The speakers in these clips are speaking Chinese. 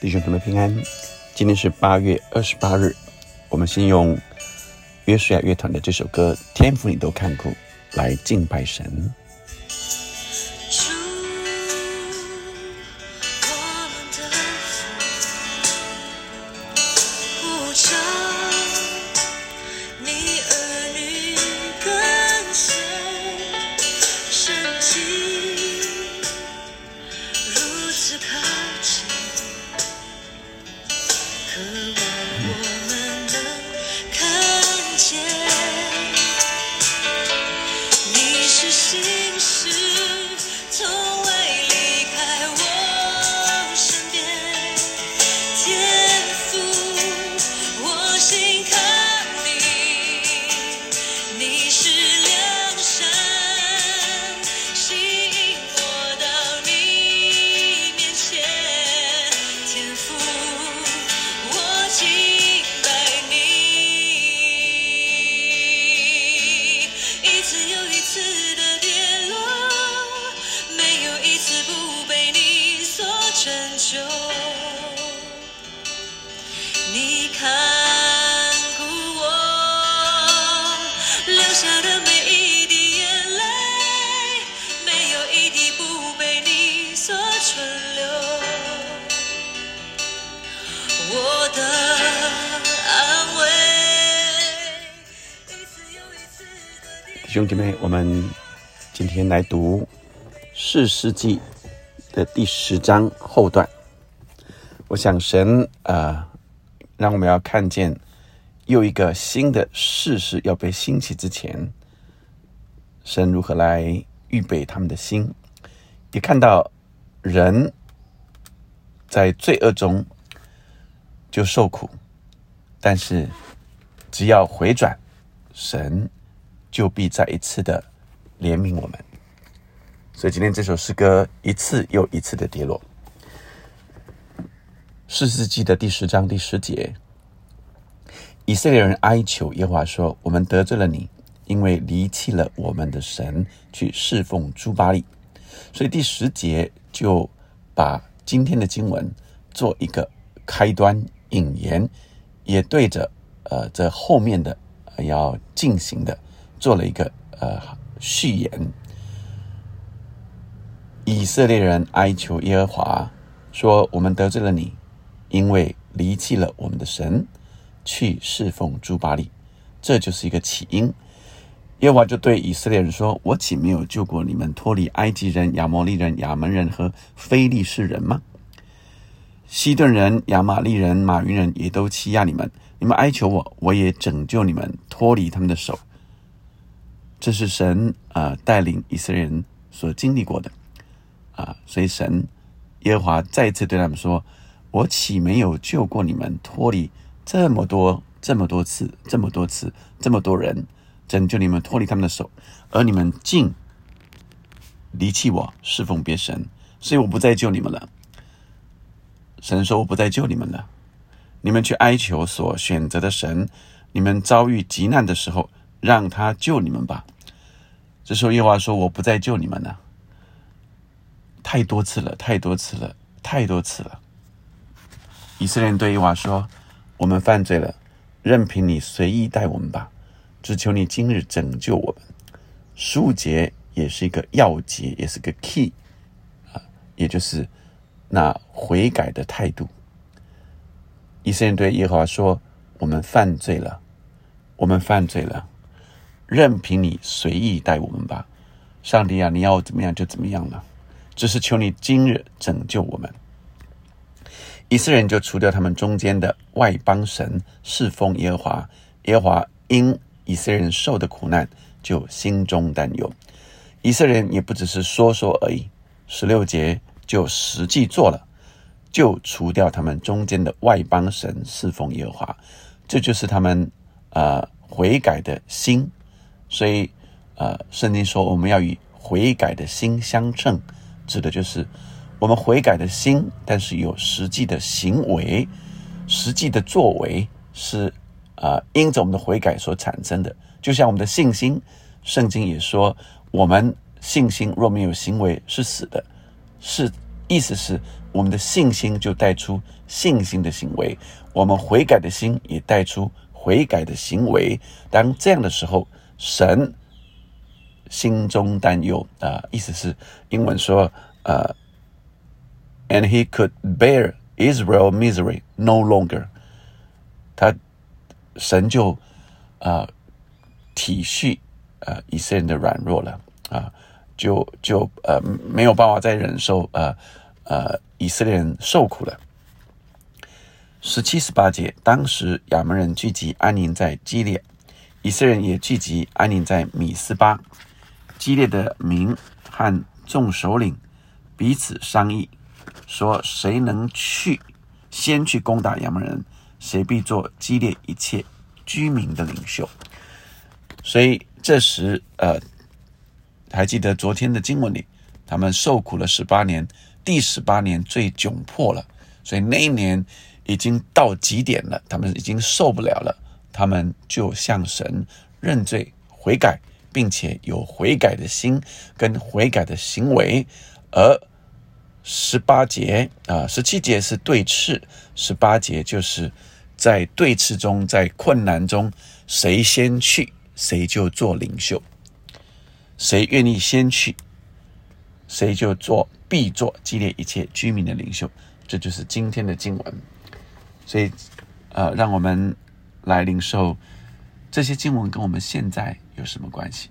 弟兄姊妹平安，今天是八月二十八日。我们先用约书亚乐团的这首歌《天赋你都看过》来敬拜神。兄弟兄姐妹，我们今天来读四世纪的第十章后段。我想神呃，让我们要看见又一个新的世事要被兴起之前，神如何来预备他们的心，也看到人在罪恶中就受苦，但是只要回转，神就必再一次的怜悯我们。所以今天这首诗歌一次又一次的跌落。四世纪的第十章第十节，以色列人哀求耶和华说：“我们得罪了你，因为离弃了我们的神，去侍奉朱巴利。”所以第十节就把今天的经文做一个开端引言，也对着呃这后面的、要进行的做了一个呃序言。以色列人哀求耶和华说：“我们得罪了你，因为离弃了我们的神，去侍奉朱巴利。”这就是一个起因。耶和华就对以色列人说：“我岂没有救过你们脱离埃及人、亚摩利人、亚门人和非利士人吗？西顿人、亚玛利人、马云人也都欺压你们，你们哀求我，我也拯救你们脱离他们的手。”这是神啊、带领以色列人所经历过的啊、所以神耶和华再一次对他们说：“我岂没有救过你们脱离这么多、这么多次、这么多次、这么多人，拯救你们脱离他们的手，而你们竟离弃我，侍奉别神，所以我不再救你们了。”神说：“我不再救你们了，你们去哀求所选择的神，你们遭遇急难的时候，让他救你们吧。”这时候耶和华说：“我不再救你们了。”太多次了，太多次了，太多次了。以色列人对耶和华说：“我们犯罪了，任凭你随意待我们吧，只求你今日拯救我们。”十五节也是一个要节，也是个 key 啊，也就是那悔改的态度。以色列人对耶和华说：“我们犯罪了，我们犯罪了，任凭你随意待我们吧。上帝啊，你要怎么样就怎么样了。”只是求你今日拯救我们。以色列人就除掉他们中间的外邦神，侍奉耶和华。耶和华因以色列人受的苦难，就心中担忧。以色列人也不只是说说而已，十六节就实际做了，就除掉他们中间的外邦神，侍奉耶和华。这就是他们呃悔改的心。所以呃，圣经说我们要与悔改的心相称。指的就是我们悔改的心，但是有实际的行为、实际的作为是啊、呃，因着我们的悔改所产生的。就像我们的信心，圣经也说，我们信心若没有行为是死的，是意思是我们的信心就带出信心的行为，我们悔改的心也带出悔改的行为。当这样的时候，神心中担忧啊、意思是英文说呃，and he could bear Israel misery no longer。他神就啊、体恤呃以色列人的软弱了啊、就就呃没有办法再忍受呃呃以色列人受苦了。十七、十八节，当时亚门人聚集安宁在基列，以色列人也聚集安宁在米斯巴。激烈的民和众首领彼此商议，说谁能去先去攻打亚门人，谁必做激烈一切居民的领袖。所以这时，呃，还记得昨天的经文里，他们受苦了十八年，第十八年最窘迫了，所以那一年已经到极点了，他们已经受不了了，他们就向神认罪悔改，并且有悔改的心跟悔改的行为，而十八节啊，十七节是对峙，十八节就是在对峙中，在困难中，谁先去，谁就做领袖。谁愿意先去，谁就做必做激烈一切居民的领袖。这就是今天的经文。所以，呃，让我们来领受这些经文跟我们现在有什么关系？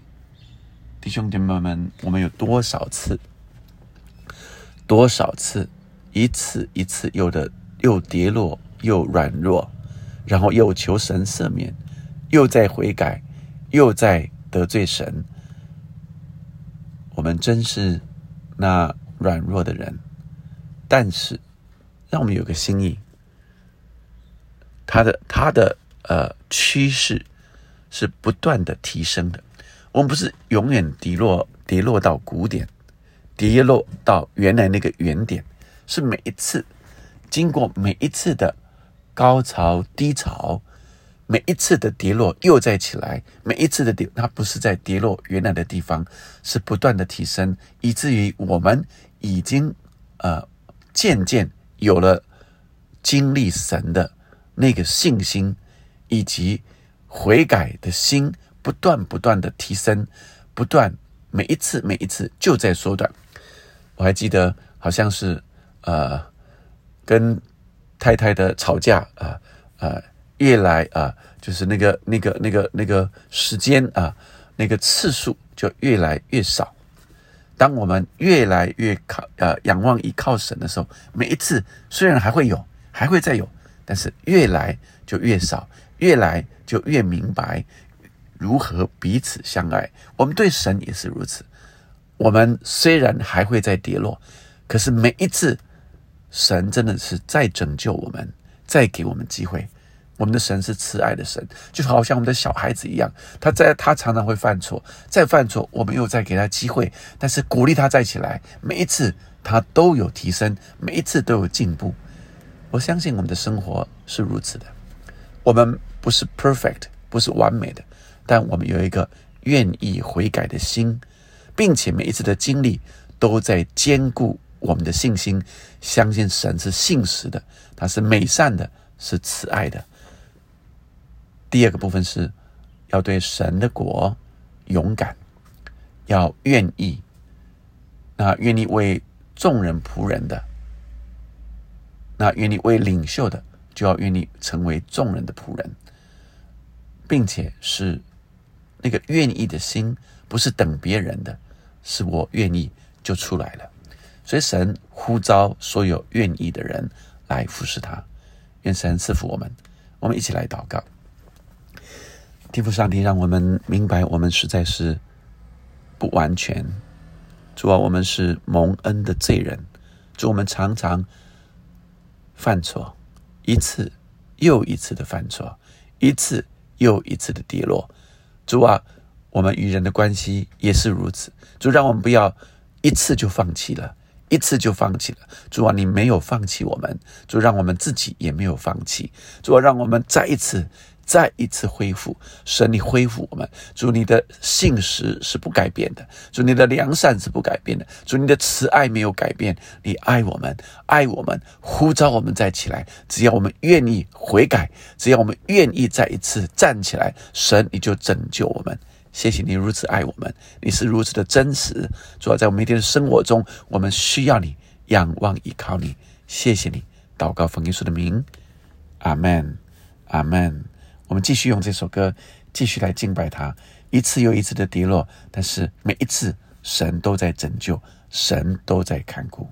弟兄姐妹们，我们有多少次，多少次，一次一次，有的又跌落，又软弱，然后又求神赦免，又在悔改，又在得罪神。我们真是那软弱的人，但是让我们有个心意，他的他的呃趋势是不断的提升的。我们不是永远跌落跌落到谷点，跌落到原来那个原点，是每一次经过每一次的高潮低潮，每一次的跌落又再起来，每一次的跌，它不是在跌落原来的地方，是不断的提升，以至于我们已经呃渐渐有了经历神的那个信心，以及悔改的心，不断不断的提升，不断每一次每一次就在缩短。我还记得好像是呃跟太太的吵架啊呃越来啊，就是那个那个那个那个时间啊，那个次数就越来越少。当我们越来越靠呃仰望依靠神的时候，每一次虽然还会有，还会再有，但是越来就越少，越来就越明白如何彼此相爱。我们对神也是如此。我们虽然还会再跌落，可是每一次神真的是在拯救我们，再给我们机会。我们的神是慈爱的神，就好像我们的小孩子一样，他在他常常会犯错，再犯错，我们又再给他机会，但是鼓励他再起来，每一次他都有提升，每一次都有进步。我相信我们的生活是如此的，我们不是 perfect，不是完美的，但我们有一个愿意悔改的心，并且每一次的经历都在兼顾我们的信心，相信神是信实的，他是美善的，是慈爱的。第二个部分是要对神的国勇敢，要愿意，那愿意为众人仆人的，那愿意为领袖的，就要愿意成为众人的仆人，并且是那个愿意的心，不是等别人的，是我愿意就出来了。所以神呼召所有愿意的人来服侍他，愿神赐福我们。我们一起来祷告。天父上帝，让我们明白，我们实在是不完全。主啊，我们是蒙恩的罪人。主，我们常常犯错，一次又一次的犯错，一次又一次的跌落。主啊，我们与人的关系也是如此。主，让我们不要一次就放弃了，一次就放弃了。主啊，你没有放弃我们。主，让我们自己也没有放弃。主啊，让我们再一次再一次恢复。神，你恢复我们。主，你的信实是不改变的。主，你的良善是不改变的。主，你的慈爱没有改变。你爱我们，爱我们，呼召我们再起来。只要我们愿意悔改，只要我们愿意再一次站起来，神你就拯救我们。谢谢你如此爱我们，你是如此的真实。主要在我们每天的生活中，我们需要你，仰望依靠你。谢谢你，祷告奉耶稣的名，阿门，阿门。我们继续用这首歌，继续来敬拜他。一次又一次的跌落，但是每一次神都在拯救，神都在看顾。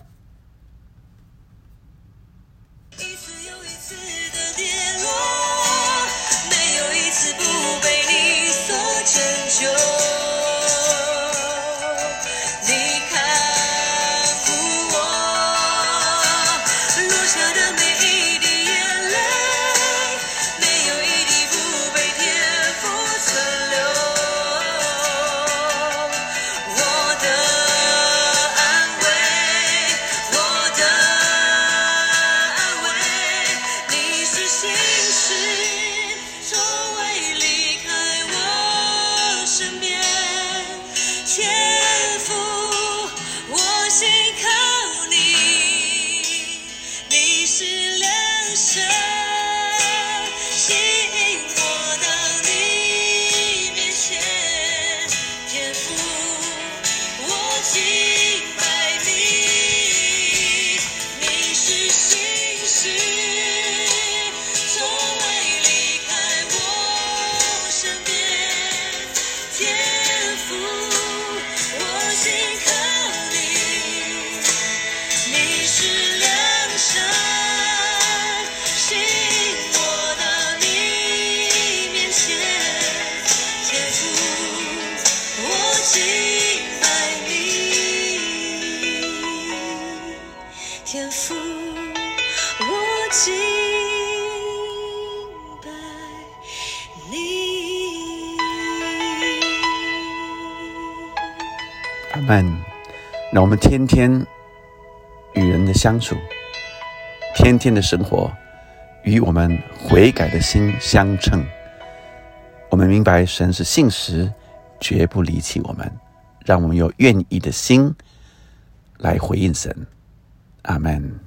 阿门。让我们天天与人的相处，天天的生活，与我们悔改的心相称。我们明白神是信实，绝不离弃我们，让我们有愿意的心来回应神。阿门。